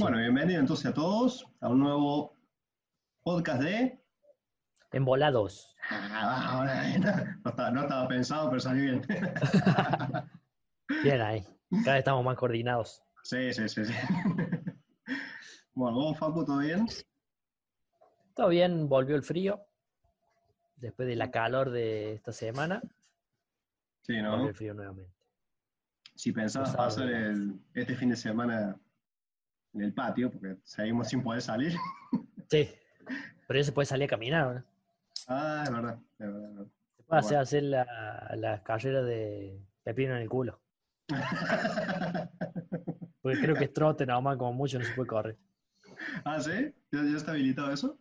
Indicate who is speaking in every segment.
Speaker 1: Bueno, bienvenido entonces a todos a un nuevo podcast de...
Speaker 2: Embolados.
Speaker 1: Ah, no, estaba, no estaba pensado, pero salió bien.
Speaker 2: Bien ahí. Cada vez estamos más coordinados.
Speaker 1: Sí, sí, sí. sí. Bueno, ¿vos, Facu, todo bien?
Speaker 2: Todo bien, volvió el frío. Después de la calor de esta semana,
Speaker 1: Sí,
Speaker 2: volvió
Speaker 1: ¿no?
Speaker 2: el frío nuevamente.
Speaker 1: Si pensabas pasar el, este fin de semana en el patio, porque seguimos sin poder salir.
Speaker 2: Sí, pero ya se puede salir a caminar, ¿no?
Speaker 1: Ah, es verdad, es verdad. es verdad.
Speaker 2: Se puede
Speaker 1: Bueno.
Speaker 2: hacer, hacer la, la carrera de pepino en el culo. Porque creo que es trote nada más, como mucho no se puede correr.
Speaker 1: ah, ¿sí? ¿Ya, ya está habilitado eso?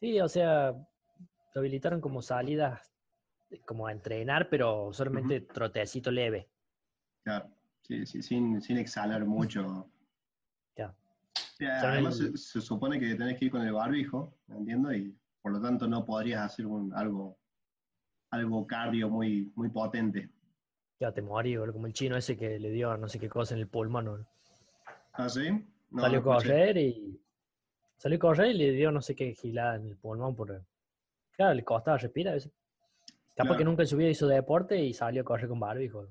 Speaker 2: Sí, o sea, lo habilitaron como salidas, como a entrenar, pero solamente trotecito leve.
Speaker 1: Claro, sí, sí, sin, sin exhalar mucho. Sí, además se, se supone que tenés que ir con el barbijo, entiendo, y por lo tanto no podrías hacer un, algo, algo cardio muy, muy potente.
Speaker 2: Ya te morí, como el chino ese que le dio no sé qué cosa en el pulmón. boludo.
Speaker 1: ¿Ah, sí? No,
Speaker 2: salió a
Speaker 1: no
Speaker 2: correr y. Salió a correr y le dio no sé qué gilada en el pulmón. Por... Claro, le costaba respirar a veces. Capaz
Speaker 1: Claro.
Speaker 2: que nunca en su vida hizo deporte y salió a correr con barbijo.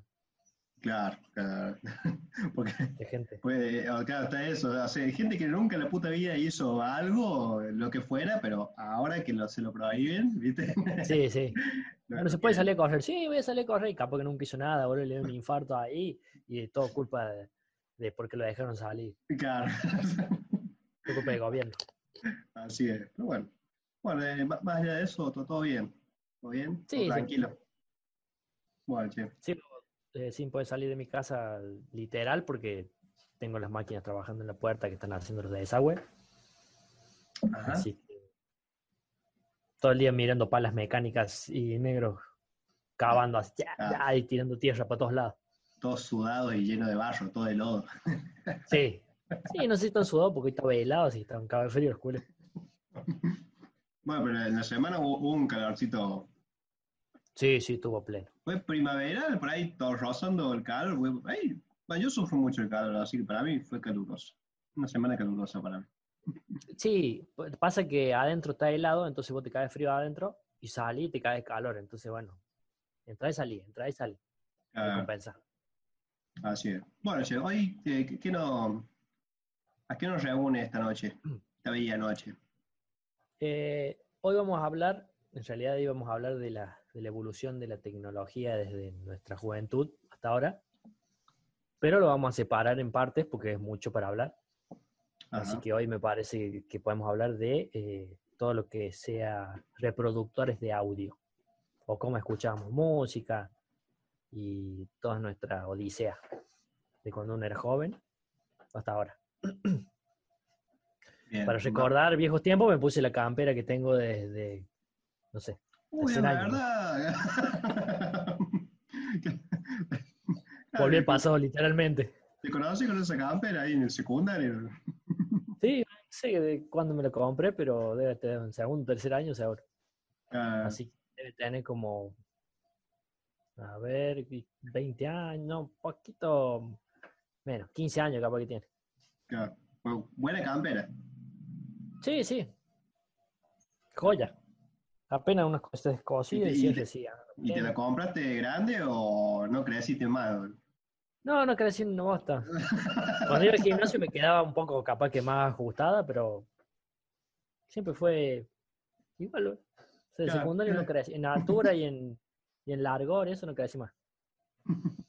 Speaker 1: Claro, claro. Porque
Speaker 2: De gente.
Speaker 1: claro, está eso. O sea, hay gente que nunca en la puta vida hizo algo, lo que fuera, pero ahora que lo, se lo prohíben, ¿viste?
Speaker 2: Sí, sí. Bueno, se puede salir a correr. Sí, voy a salir a correr. Y capaz que nunca hizo nada, boludo. Le dio un infarto ahí y todo culpa de, de porque lo dejaron salir.
Speaker 1: Claro.
Speaker 2: Fue culpa del gobierno.
Speaker 1: Así es. Pero bueno. Bueno, eh, más allá de eso, todo, todo bien. ¿Todo bien?
Speaker 2: Sí,
Speaker 1: ¿Todo
Speaker 2: sí.
Speaker 1: tranquilo. Bueno, che.
Speaker 2: Sí, eh, sin poder salir de mi casa literal porque tengo las máquinas trabajando en la puerta que están haciendo los de desagüe.
Speaker 1: Ajá.
Speaker 2: Así que todo el día mirando palas mecánicas y negros cavando así, ya,
Speaker 1: Ah.
Speaker 2: ya, y tirando tierra para todos lados.
Speaker 1: Todo sudado y lleno de barro, todo de lodo.
Speaker 2: Sí. Sí, no sé si están sudados porque está velado, así están cabe frío los culos.
Speaker 1: Bueno, pero en la semana hubo un calorcito.
Speaker 2: Sí, sí, estuvo pleno.
Speaker 1: Fue primaveral, por ahí todo rozando el calor. bueno, yo sufro mucho el calor, así que para mí fue caluroso. Una semana calurosa para mí.
Speaker 2: Sí, pasa que adentro está helado, entonces vos te caes frío adentro y salís y te cae calor. Entonces, bueno, entra y salí, entra y salí.
Speaker 1: Ah,
Speaker 2: compensa.
Speaker 1: así es. Bueno, che, hoy, eh, ¿qué, qué no, ¿a qué nos reúne esta noche? Esta bella noche.
Speaker 2: Eh, hoy vamos a hablar, en realidad íbamos a hablar de la, de la evolución de la tecnología desde nuestra juventud hasta ahora, pero lo vamos a separar en partes porque es mucho para hablar. Así
Speaker 1: Ajá.
Speaker 2: que hoy me parece que podemos hablar de eh, todo lo que sea reproductores de audio, o cómo escuchamos música y toda nuestra odisea de cuando uno era joven hasta ahora.
Speaker 1: Bien.
Speaker 2: Para recordar viejos tiempos me puse la campera que tengo desde, no sé,
Speaker 1: Uy, la verdad.
Speaker 2: volví al pasado literalmente.
Speaker 1: ¿Te conocí con esa campera ahí en el secundario?
Speaker 2: Sí, no sé de cuándo me lo compré, pero debe tener en segundo, tercer año seguro.
Speaker 1: Ah,
Speaker 2: Así que debe tener como, a ver, 20 años, un poquito menos, 15 años capaz que tiene.
Speaker 1: claro. Bu- Buena campera.
Speaker 2: Sí, sí. Joya. Apenas unas cosas descosidas
Speaker 1: Y te- y te-
Speaker 2: decía.
Speaker 1: ¿Y te la compraste grande o no creciste más?
Speaker 2: No, no crecí en una bosta. Cuando iba al gimnasio me quedaba un poco capaz que más ajustada, pero siempre fue igual. O sea,
Speaker 1: Claro,
Speaker 2: secundario no crecí. En altura y en, y en largor, eso no crecí más.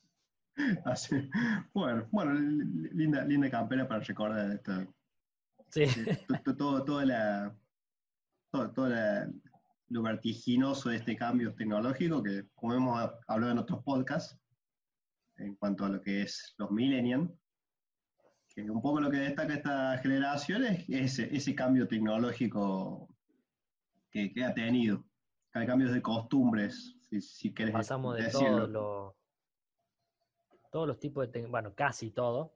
Speaker 1: Así. Bueno, bueno, li- linda, linda campera para recordar esto.
Speaker 2: Sí.
Speaker 1: To- to- todo, toda la, todo, todo la- lo vertiginoso de este cambio tecnológico que, como hemos hablado en otros podcasts, en cuanto a lo que es los millennials, que un poco lo que destaca esta generación es ese, ese cambio tecnológico que, que ha tenido. Hay cambios de costumbres, si, si querés
Speaker 2: Pasamos de todos los todos los tipos de bueno, casi todo,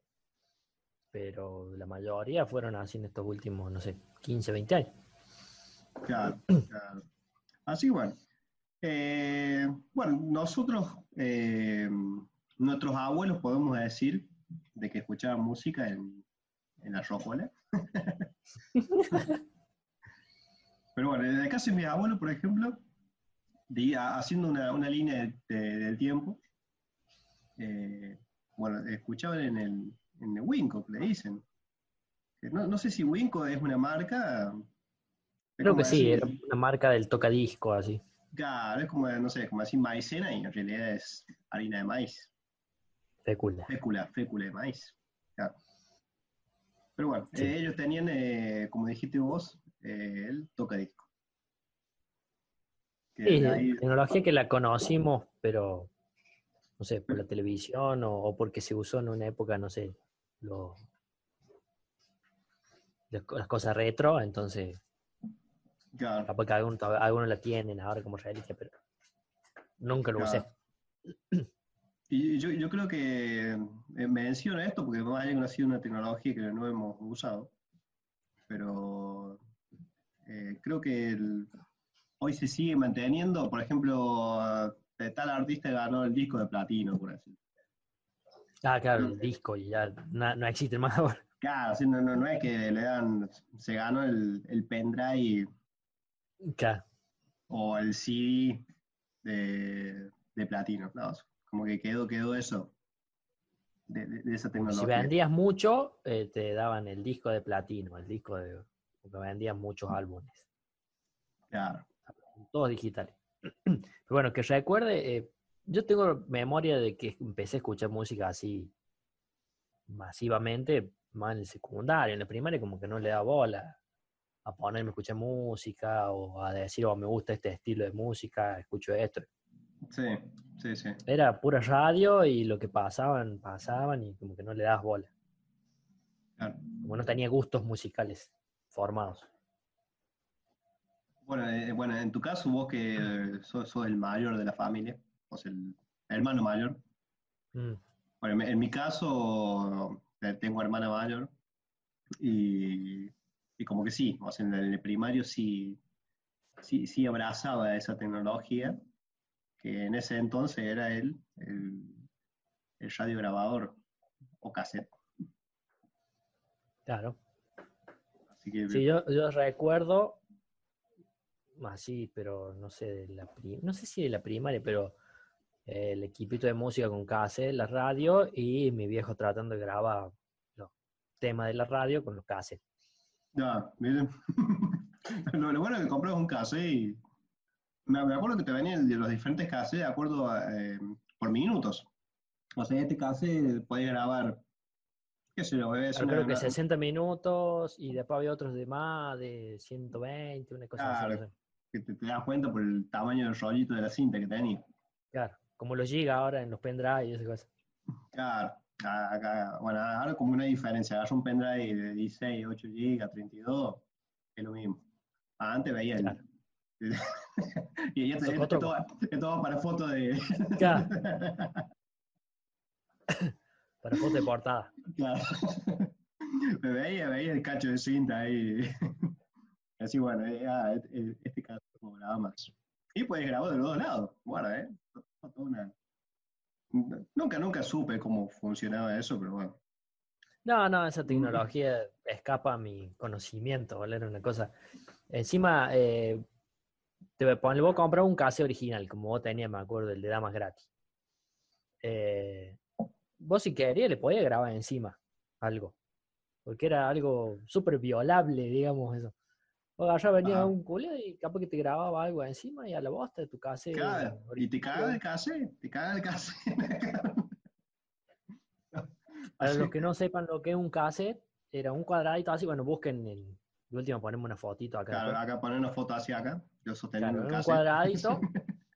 Speaker 2: pero la mayoría fueron así en estos últimos, no sé, 15, 20 años.
Speaker 1: Claro, claro. Así que bueno. Eh, bueno, nosotros, eh, nuestros abuelos podemos decir de que escuchaban música en, en la rocola. Pero bueno, en el caso de mi abuelo, por ejemplo, haciendo una, línea del tiempo, eh, bueno, escuchaban en el, en el Winco, le dicen. No, no, sé si Winco es una marca.
Speaker 2: Creo que sí, era una marca del tocadisco, así.
Speaker 1: Claro, es como, no sé, como así maicena y en realidad es harina de maíz.
Speaker 2: Fécula.
Speaker 1: Fécula, fécula de maíz. Claro. Pero bueno, eh, ellos tenían, eh, como dijiste vos, eh, el tocadisco.
Speaker 2: Sí, tecnología que la conocimos, pero no sé, por la televisión o, porque se usó en una época, no sé, las cosas retro, entonces
Speaker 1: Claro.
Speaker 2: Capaz que algunos, la tienen ahora como reliquia, pero nunca lo usé.
Speaker 1: Y yo, yo, creo que eh, menciono esto porque no haya ha sido una tecnología que no hemos usado, pero eh, creo que hoy se sigue manteniendo, por ejemplo, tal artista ganó el disco de platino, por así
Speaker 2: Ah, claro, el disco y ya no, existe más ahora.
Speaker 1: Claro, no, no, no, es que le dan, se ganó el, el pendrive o el CD de, de platino. como que quedó, quedó eso. De, esa tecnología.
Speaker 2: Si vendías mucho, eh, te daban el disco de platino, el disco de. porque vendían muchos álbumes.
Speaker 1: Claro.
Speaker 2: Todos digitales. Pero bueno, que recuerde, eh, yo tengo memoria de que empecé a escuchar música así masivamente, más en el secundario, en la primaria como que no le da bola a ponerme a escuchar música o a decir, oh, me gusta este estilo de música, escucho esto.
Speaker 1: Sí, sí, sí.
Speaker 2: Era pura radio y lo que pasaban, pasaban y como que no le das bola. Claro. Como no tenía gustos musicales formados.
Speaker 1: Bueno, eh, bueno, en tu caso, vos que sos, el mayor de la familia, sos el hermano mayor. Mm. Bueno, en mi caso, eh, tengo hermana mayor y y como que sí, o sea, en el primario sí, sí, sí abrazaba esa tecnología, que en ese entonces era el, el, el radio grabador o cassette.
Speaker 2: Claro. sí, yo, yo recuerdo, así, pero no sé, de la no sé si de la primaria, pero eh, el equipito de música con cassette, la radio y mi viejo tratando de grabar los temas de la radio con los cassettes.
Speaker 1: Ya, miren. lo, bueno es que compras un cassette y. Me, acuerdo que te venían de los diferentes cassettes, de acuerdo eh, por minutos. O sea, este cassette puede grabar. ¿Qué sé yo?
Speaker 2: Es creo que 60 minutos y después había otros de más, de 120, una cosa así.
Speaker 1: Que te, das cuenta por el tamaño del rollito de la cinta que tenía.
Speaker 2: Claro, como los giga ahora en los pendrive y esas cosas.
Speaker 1: Claro. Acá, bueno, ahora como una diferencia, agarra un pendrive de 16, 8 GB, 32, es lo mismo. Antes veía el... y ya te esto, todo para fotos de...
Speaker 2: Claro. para fotos de portada.
Speaker 1: Claro. Me veía, veía el cacho de cinta ahí. Así, bueno, eh, ah, este caso como graba más. Y puedes grabar de los dos lados. Bueno, ¿eh? Toda una, Nunca, nunca supe cómo funcionaba eso, pero bueno.
Speaker 2: No, no, esa tecnología escapa a mi conocimiento, ¿vale? Era una cosa. Encima, eh, te poner, vos comprar un case original, como vos tenías, me acuerdo, el de Damas gratis. Eh, vos si querías le podías grabar encima algo, porque era algo súper violable, digamos eso. O allá venía un culo y capaz que te grababa algo encima y a la bosta de tu casa.
Speaker 1: y te caga el casa, te caga el casa.
Speaker 2: Para los que no sepan lo que es un cassette, era un cuadradito así, bueno, busquen el, el último, ponemos una fotito acá.
Speaker 1: Claro, acá poner una foto hacia acá, yo sosteniendo
Speaker 2: un cuadradito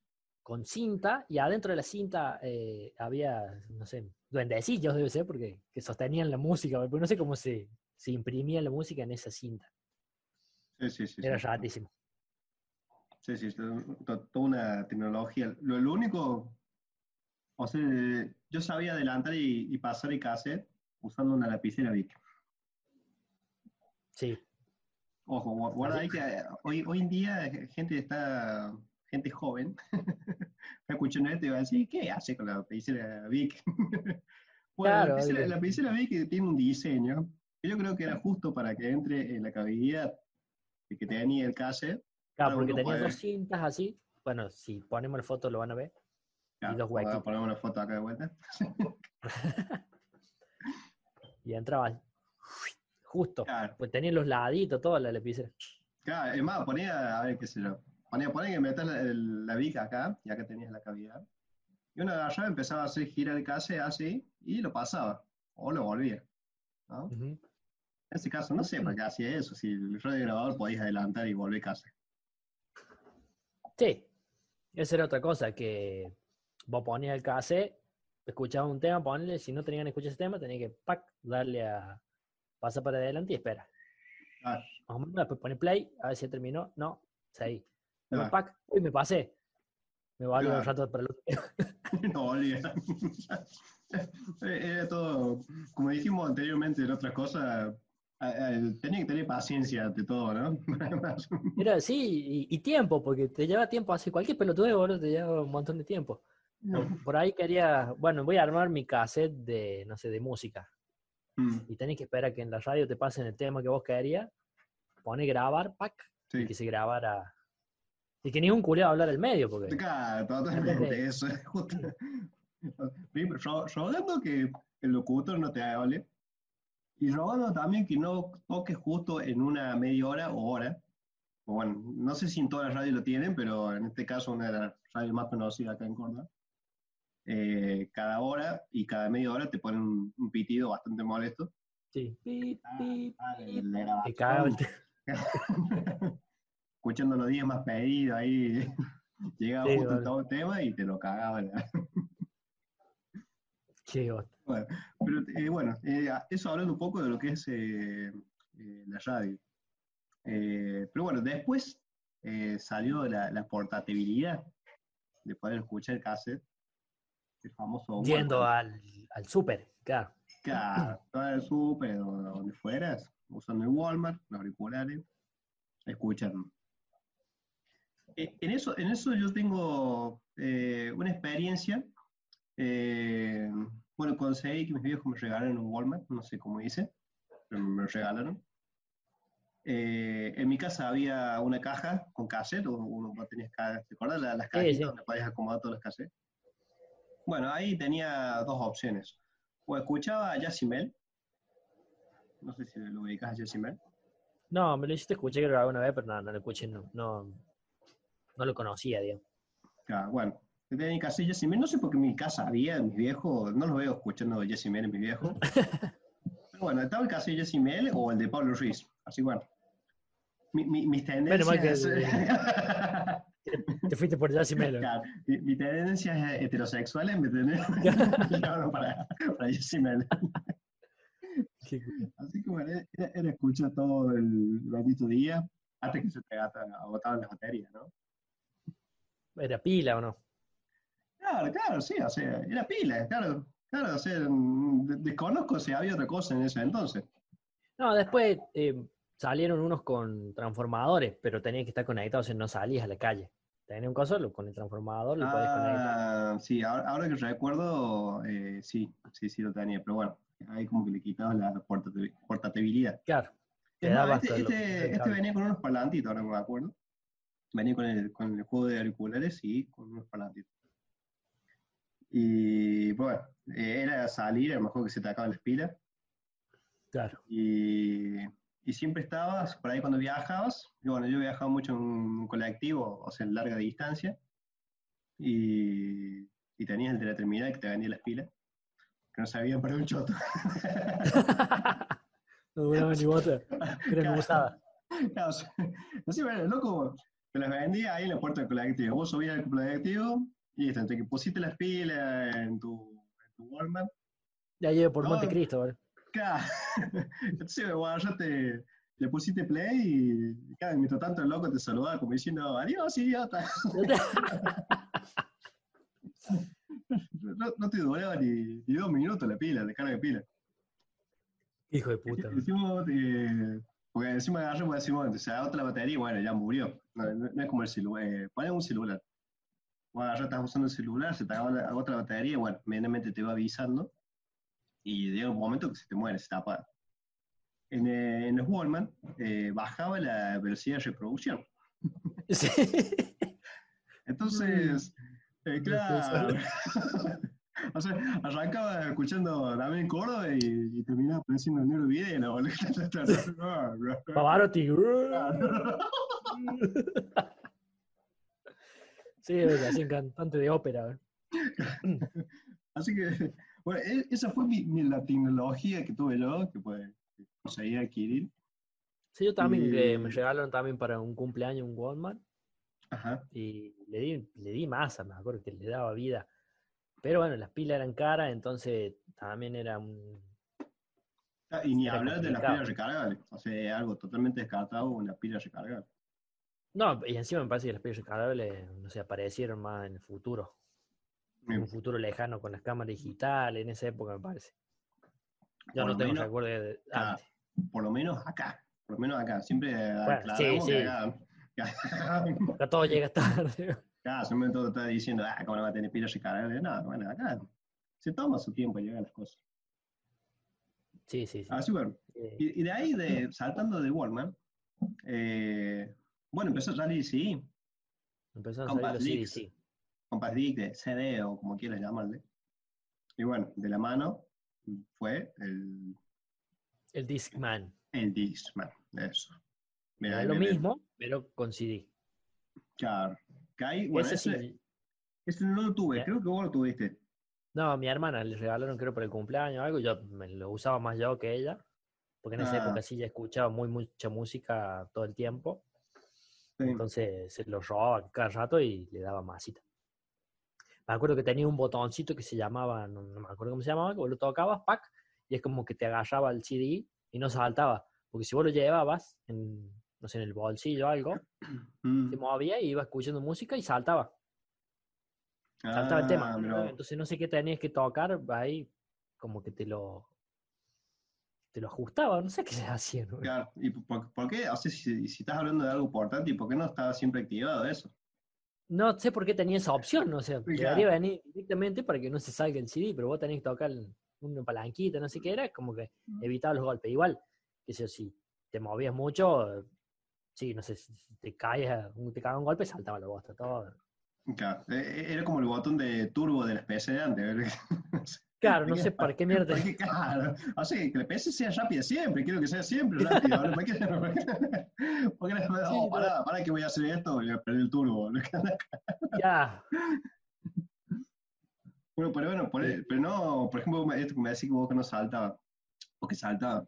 Speaker 2: con cinta y adentro de la cinta eh, había, no sé, duendecillos debe ser, porque que sostenían la música, pero no sé cómo se, se imprimía la música en esa cinta.
Speaker 1: Sí, sí,
Speaker 2: Era rarísimo.
Speaker 1: Sí, sí, toda una tecnología. Lo, único, o sea, yo sabía adelantar y, pasar el cassette usando una lapicera Vic.
Speaker 2: Sí.
Speaker 1: Ojo, guarda ahí que hoy, hoy en día gente está, gente joven, está escuchando esto y va a decir, ¿qué hace con la lapicera Vic? bueno, la, lapicera, la lapicera Vic tiene un diseño Yo creo que era justo para que entre en la cavidad que tenía el cassette.
Speaker 2: Claro, porque tenía dos cintas así. Bueno, si ponemos la foto lo van a ver.
Speaker 1: y dos huecos. Ponemos una foto acá de vuelta.
Speaker 2: y entraba justo. Pues tenía los laditos, toda la lapicera.
Speaker 1: Claro, es más, ponía, a ver qué sé yo. Ponía, ponía que meter la, la viga acá, ya que tenías la cavidad. Y uno agarraba, empezaba a hacer girar el cassette así y lo pasaba. O lo volvía. ¿no? En este caso, no sé para qué hacía eso. Si el radio grabador podías adelantar y volver a casa.
Speaker 2: Sí, esa era otra cosa, que vos ponías el cassette, escuchabas un tema, ponle, si no tenían que escuchar ese tema, tenías que pack, darle a pasar para adelante y espera. Ah. después pone play, a ver si terminó, no, seguí. Ah. Pack, uy, me pasé. Me va a un rato para el otro.
Speaker 1: no, olvida. Era todo, como dijimos anteriormente en otras cosas, Tenía que tener paciencia ante todo, ¿no?
Speaker 2: Mira, sí, y, tiempo, porque te lleva tiempo hacer cualquier pelotudo, te lleva un montón de tiempo. Por, ahí quería, bueno, voy a armar mi cassette de, no sé, de música. Mm. Y tenés que esperar que en la radio te pasen el tema que vos querías, pone grabar, pack, y que se grabara. Y que ni un culiado hablar el medio, porque.
Speaker 1: Claro, totalmente, eso es justo. Yo, que el locutor no te hable y robando también que no toques justo en una media hora o hora. O bueno, no sé si en todas las radios lo tienen, pero en este caso una de las radios más conocidas acá en Córdoba. Eh, cada hora y cada media hora te ponen un, pitido bastante molesto.
Speaker 2: Sí. Pip, pip,
Speaker 1: Escuchando los días más pedidos ahí, llegaba justo todo el tema y te lo cagaban. Bueno, pero eh, bueno, eh, eso hablando un poco de lo que es eh, la radio. pero bueno, después salió la, portabilidad de poder escuchar el cassette, el famoso.
Speaker 2: Yendo al, al súper, claro.
Speaker 1: Claro, al súper, donde fueras, usando el Walmart, los auriculares, escuchando. en, eso, en eso yo tengo una experiencia eh, bueno, conseguí que mis viejos me regalaron un Walmart, no sé cómo hice, pero me lo regalaron. Eh, en mi casa había una caja con cassette, uno tenías, ¿te acuerdas? Las, cajas donde podías acomodar todos los cassettes. Bueno, ahí tenía dos opciones. O escuchaba a Yacimel, no sé si lo ubicas a Yacimel.
Speaker 2: No, me lo hiciste escuché creo alguna vez, pero no, no lo escuché, no, no, no lo conocía, digamos.
Speaker 1: Claro, bueno, de mi casa Jesse No sé por qué en mi casa había, mis viejos, no los veo escuchando Jesse en mi viejo. Pero bueno, estaba el caso de Jesse o el de Pablo Ruiz. Así bueno. Mi, mi, mis tendencias.
Speaker 2: te fuiste por Mel.
Speaker 1: Claro, mi, mi tendencia heterosexuales me tenés para, para Jesse Así que bueno, era, escuchar todo el bendito día hasta que se te agotaban las baterías, ¿no?
Speaker 2: ¿Era pila o no?
Speaker 1: Claro, claro, sí, o sea, era pila, claro, claro, o sea, desconozco si había otra cosa en ese entonces.
Speaker 2: No, después eh, salieron unos con transformadores, pero tenías que estar conectados, o sea, no salías a la calle. Tenía un caso, con el transformador lo conectar.
Speaker 1: Ah, sí, ahora, que recuerdo, eh, sí, sí, sí lo tenía, pero bueno, ahí como que le quitabas la portabilidad.
Speaker 2: Claro.
Speaker 1: este, este, este venía con unos parlantitos, ahora no me acuerdo. Venía con el, con el juego de auriculares y con unos parlantitos. Y bueno, era salir, a lo mejor que se te acaban las pilas.
Speaker 2: Claro.
Speaker 1: Y, y, siempre estabas, por ahí cuando viajabas, y bueno, yo viajaba mucho en un colectivo, o sea, en larga distancia, y, y tenías el de la terminal que te vendía las pilas, que no sabían para un choto.
Speaker 2: no bueno, ni bota, me gustaba.
Speaker 1: Claro, no sé, bueno, loco, te las vendía ahí en la puerta del colectivo. Vos subías al colectivo, y entre que pusiste las pilas en tu, en tu Walmart.
Speaker 2: Ya llevo por Montecristo, ¿vale?
Speaker 1: Claro. Entonces, bueno, ya te, le pusiste play y, claro, mientras tanto el loco te saludaba como diciendo, adiós, idiota. no, no, te duraba ni, ni, dos minutos la pila, la carga de pila.
Speaker 2: Hijo de puta.
Speaker 1: Decimos, eh, porque encima agarramos decimos, o sea, otra batería bueno, ya murió. No, no, es como el celular, eh, ponemos un celular bueno, ya estás usando el celular, se te acaba otra batería, bueno, medianamente te va avisando y llega un momento que se te muere, se te apaga. en, eh, en los Wallman eh, bajaba la velocidad de reproducción.
Speaker 2: Sí.
Speaker 1: Entonces, eh, claro. o sea, arrancaba escuchando Damián Córdoba y, y terminaba apareciendo el negro video. boludo.
Speaker 2: Pavarotti. Sí, así, cantante de ópera.
Speaker 1: Así que, bueno, e- esa fue mi, mi- la tecnología que tuve yo, que pues conseguí adquirir.
Speaker 2: Sí, yo también,
Speaker 1: Y-
Speaker 2: que me regalaron también para un cumpleaños un Walkman
Speaker 1: Ajá.
Speaker 2: y le di, le di masa, me acuerdo que le daba vida. Pero bueno, las pilas eran caras, entonces también era un...
Speaker 1: Ah, Y ni hablar de las pilas recargables. O sea, algo totalmente descartado, una pila recargable.
Speaker 2: No, y encima me parece que las pilas recargables, no sé, aparecieron más en el futuro. En
Speaker 1: Mm.
Speaker 2: un futuro lejano con las cámaras digitales, en esa época me parece. Yo
Speaker 1: Por
Speaker 2: no tengo
Speaker 1: menos-
Speaker 2: recuerdo de
Speaker 1: Ah,
Speaker 2: antes.
Speaker 1: Por lo menos acá. Por lo menos acá. Siempre
Speaker 2: Bueno, sí, sí.
Speaker 1: acá.
Speaker 2: Acá todo llega tarde.
Speaker 1: Acá siempre todo está diciendo, ah, ¿cómo no va a tener pilas recargables? No, bueno, acá se toma su tiempo en llegar las cosas.
Speaker 2: Sí, sí, sí.
Speaker 1: Así bueno.
Speaker 2: Eh,
Speaker 1: Y, y de ahí, de, saltando de Walmart, eh, bueno, empezó a salir, sí,
Speaker 2: Empezaron a
Speaker 1: Compact
Speaker 2: salir los. CDC.
Speaker 1: Compact Disc, de CD o como quieras llamarle. Y bueno, de la mano fue el,
Speaker 2: El Discman.
Speaker 1: el Discman, eso. Ahí
Speaker 2: lo mismo, pero con CD.
Speaker 1: Claro. Ahí, bueno,
Speaker 2: Ese
Speaker 1: ese,
Speaker 2: sí.
Speaker 1: ese no lo tuve,
Speaker 2: Ya.
Speaker 1: creo que vos lo tuviste.
Speaker 2: No, a mi hermana le regalaron, creo, por el cumpleaños o algo. Yo me lo usaba más yo que ella. Porque en esa
Speaker 1: Ah.
Speaker 2: época sí ya escuchaba muy, mucha música todo el tiempo.
Speaker 1: Sí.
Speaker 2: Entonces se lo robaba cada rato y le daba masita. Me acuerdo que tenía un botoncito que se llamaba, no, no me acuerdo cómo se llamaba, que vos lo tocabas, pack, y es como que te agarraba el CD y no saltaba. Porque si vos lo llevabas en, no sé, en el bolsillo o algo,
Speaker 1: Mm.
Speaker 2: se movía y iba escuchando música y saltaba. Saltaba el
Speaker 1: Ah,
Speaker 2: tema. Entonces no sé qué tenías que tocar, ahí como que te lo te lo ajustaba, no sé qué se hacía. ¿no?
Speaker 1: Claro, ¿y por, por qué? O sea, si, si estás hablando de algo importante, ¿y por qué no estaba siempre activado eso?
Speaker 2: No sé por qué tenía esa opción, o sea,
Speaker 1: Claro.
Speaker 2: debería venir directamente para que no se salga el CD, pero vos tenés que tocar una palanquita, no sé qué era, como que evitaba los golpes. Igual, que sé si te movías mucho, sí, no sé, si te caías, te cagaba un golpe, saltaba la bosta, todo.
Speaker 1: Claro, e- e- era como el botón de turbo de la PC de antes.
Speaker 2: Claro, no sé para qué mierda.
Speaker 1: Porque, claro, o sea, que la PC sea rápida siempre, quiero que sea siempre rápida. ¿Para qué? Porque
Speaker 2: Sí,
Speaker 1: oh, pará, pará que voy a hacer esto, voy a perder el turbo.
Speaker 2: Ya,
Speaker 1: Bueno, pero bueno, por-
Speaker 2: Sí.
Speaker 1: pero no, por ejemplo, esto que me decís que vos que no saltaba, o que saltaba,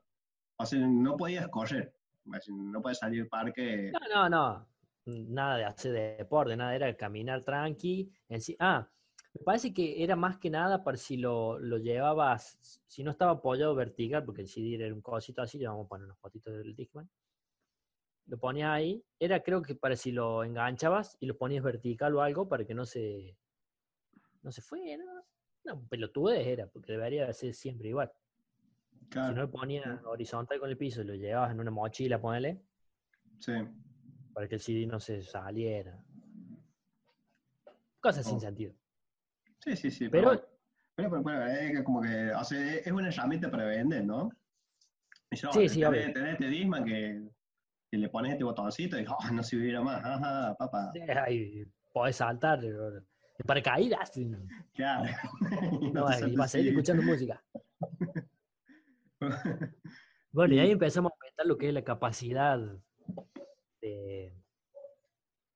Speaker 1: o sea, no podías correr, no podías salir del parque.
Speaker 2: no, no, no, nada de hacer deporte, nada, era caminar tranqui. En sí, ah, me parece que era más que nada para si lo, lo llevabas, si no estaba apoyado vertical, porque el CD era un cosito así, le vamos a poner unos fotitos del Discman. Lo ponías ahí, era creo que para si lo enganchabas y lo ponías vertical o algo para que no se, no se fuera. No, pelotudez era, porque debería ser siempre igual. Si
Speaker 1: Claro,
Speaker 2: no lo ponías horizontal con el piso y lo llevabas en una mochila, ponele,
Speaker 1: sí.
Speaker 2: Para que el CD no se saliera. Cosas sin
Speaker 1: Oh.
Speaker 2: sentido.
Speaker 1: Sí, sí, sí.
Speaker 2: Pero-
Speaker 1: pero, pero, bueno, es como que, o sea, es una herramienta para vender, ¿no? Y yo,
Speaker 2: Sí, sí,
Speaker 1: tenés, tenés este Disman que, que le pones este botoncito y oh, no se viviera más, ajá, papá.
Speaker 2: Ay, podés saltar, pero- de paracaídas.
Speaker 1: Claro. Y
Speaker 2: No, y vas a seguir
Speaker 1: así.
Speaker 2: escuchando música. Bueno, y ahí empezamos a aumentar lo que es la capacidad de,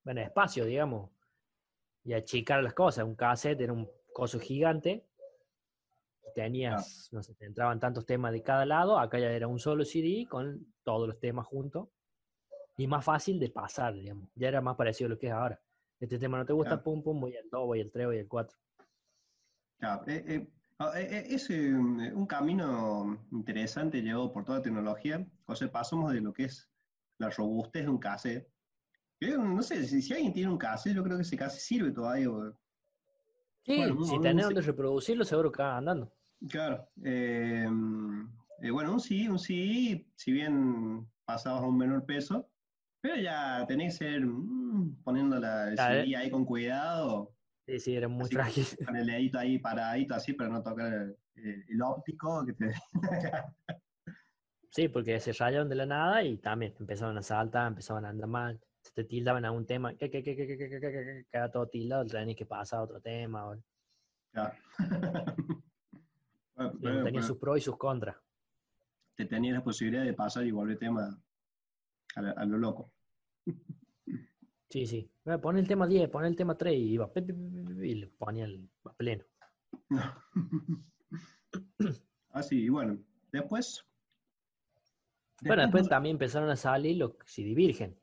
Speaker 2: bueno, espacio, digamos, y achicar las cosas. Un cassette era un coso gigante, tenías, no sé, te entraban tantos temas de cada lado, acá ya era un solo CD con todos los temas juntos, y más fácil de pasar, digamos. Ya era más parecido a lo que es ahora. Este tema no te gusta,
Speaker 1: Claro.
Speaker 2: pum, pum, voy al 2, voy al 3, voy al 4.
Speaker 1: Claro, eh, eh, ah, eh, eh, es un camino interesante llevado por toda la tecnología. O sea, pasamos de lo que es la robustez de un cassette. que, no sé, si, si alguien tiene un cassette, yo creo que ese cassette sirve todavía. o-
Speaker 2: Sí,
Speaker 1: Bueno,
Speaker 2: si tenés donde reproducirlo, seguro que va andando.
Speaker 1: Claro. eh, eh, bueno, un CD, un CD, si bien pasabas a un menor peso, pero ya tenés que ser mm, poniendo la, el CD ahí con cuidado,
Speaker 2: Sí, sí, era muy frágil.
Speaker 1: con el dedito ahí paradito así para no tocar el, el óptico que te...
Speaker 2: Sí, porque se rayaron de la nada y también empezaron a saltar, empezaban a andar mal, se te tildaban a un tema, que, que, que, que, que, que, que, que, que, queda todo tildado, tenés que pasar a otro tema. o-
Speaker 1: Claro. Bueno,
Speaker 2: tenía sus pros y sus contras.
Speaker 1: te tenías la posibilidad de pasar y volver tema a, la- a lo loco.
Speaker 2: Sí, sí. Eh, Pon el tema 10, pon el tema 3 y iba y le ponía el pleno.
Speaker 1: Así, y bueno, después.
Speaker 2: Bueno, después también empezaron a salir los CD Virgen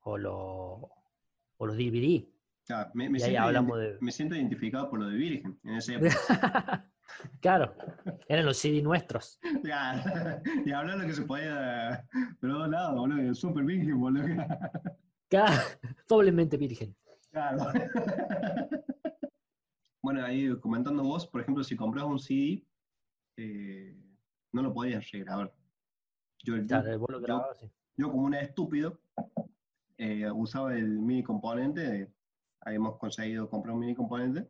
Speaker 2: o, los o los DVD.
Speaker 1: Claro, me, me
Speaker 2: y ahí
Speaker 1: siento
Speaker 2: hablamos de-
Speaker 1: me siento identificado por lo de Virgen en ese época.
Speaker 2: claro, eran los CD nuestros.
Speaker 1: Claro, y hablar lo que se podía de los dos lados, boludo, super Virgen, boludo.
Speaker 2: Claro, doblemente virgen.
Speaker 1: Claro. Bueno, ahí comentando vos, por ejemplo, si compras un CD, eh, no lo podías regrabar. Yo, yo-
Speaker 2: Claro, lo
Speaker 1: yo-
Speaker 2: sí.
Speaker 1: yo como un estúpido, eh, usaba el mini componente, de- habíamos conseguido comprar un mini componente,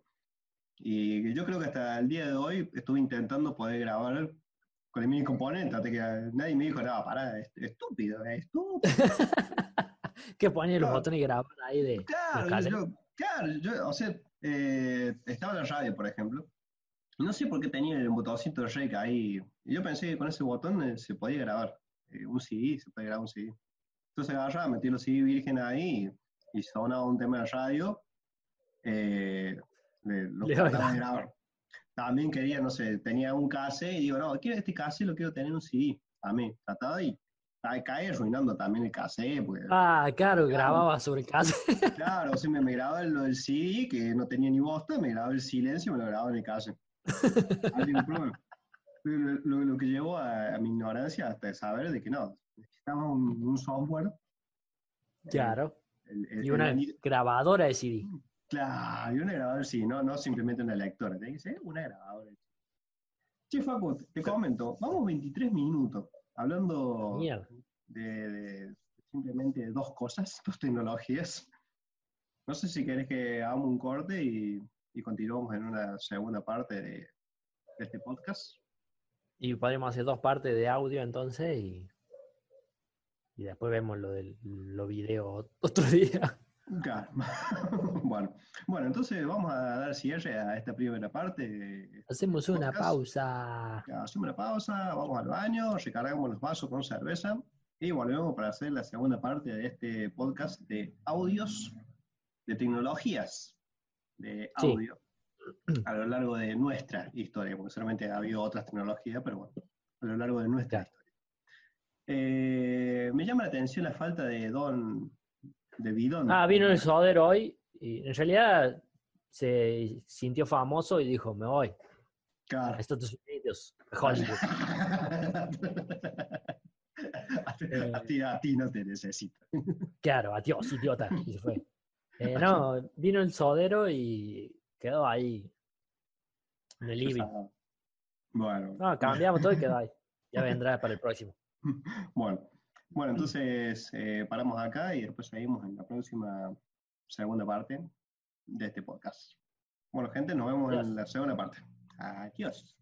Speaker 1: y yo creo que hasta el día de hoy estuve intentando poder grabar con el mini componente, hasta que nadie me dijo, no, pará, es- estúpido, es estúpido.
Speaker 2: Que ponía los
Speaker 1: Claro.
Speaker 2: botones y grababan ahí de.
Speaker 1: Claro, yo, claro, yo, o sea, eh, estaba en la radio, por ejemplo. No sé por qué tenía el botoncito de rec ahí. Yo pensé que con ese botón eh, se podía grabar eh, un CD, se podía grabar un CD. Entonces agarraba, metí los CD virgen ahí y, y sonaba un tema de radio. Eh, le- lo
Speaker 2: Le
Speaker 1: trataba de grabar. También quería, no sé, tenía un cassette y digo, no, quiero este cassette, lo quiero tener en un CD. También, trataba y cae, arruinando también el cassette, porque
Speaker 2: Ah, claro, grababa sobre casa.
Speaker 1: Claro, o sea, me, me grababa lo del CD, que no tenía ni bosta, me grababa el silencio y me lo grababa en el. Así que, problema. Lo, lo- lo que llevó a, a mi ignorancia hasta saber de que no, necesitaba un, un software.
Speaker 2: Claro.
Speaker 1: el- el-
Speaker 2: Y
Speaker 1: el
Speaker 2: una
Speaker 1: ani-
Speaker 2: grabadora de CD.
Speaker 1: claro, y una grabadora, sí, no, no simplemente una lectora, tiene que ser una grabadora. Che, Facu, te comento, vamos 23 minutos hablando
Speaker 2: Mierda.
Speaker 1: de, de simplemente dos cosas, dos tecnologías. No sé si querés que hagamos un corte y, y continuamos en una segunda parte de, de este podcast.
Speaker 2: Y podríamos hacer dos partes de audio entonces y, y después vemos lo del lo video otro día.
Speaker 1: Claro. bueno, bueno, entonces vamos a dar cierre a esta primera parte.
Speaker 2: Hacemos una
Speaker 1: Podcast.
Speaker 2: pausa.
Speaker 1: Hacemos una pausa, vamos al baño, recargamos los vasos con cerveza y volvemos para hacer la segunda parte de este podcast de audios, de tecnologías de
Speaker 2: Sí.
Speaker 1: a lo largo de nuestra historia, porque solamente ha habido otras tecnologías, pero bueno, a lo largo de nuestra historia. Eh, me llama la atención la falta de don, de bidón.
Speaker 2: Ah, vino el Soder hoy y en realidad se sintió famoso y dijo, me voy
Speaker 1: Claro.
Speaker 2: a Estados Unidos, a Hollywood.
Speaker 1: a, ti, a ti no te necesito.
Speaker 2: Claro, adiós, idiota. Y se fue. Eh, no, vino el Sodero y quedó ahí en el living.
Speaker 1: Bueno,
Speaker 2: No, cambiamos todo y quedó ahí. Ya vendrá para el próximo.
Speaker 1: bueno, bueno, entonces eh, paramos acá y después seguimos en la próxima segunda parte de este podcast. Bueno, gente, nos vemos en la segunda parte. Adiós.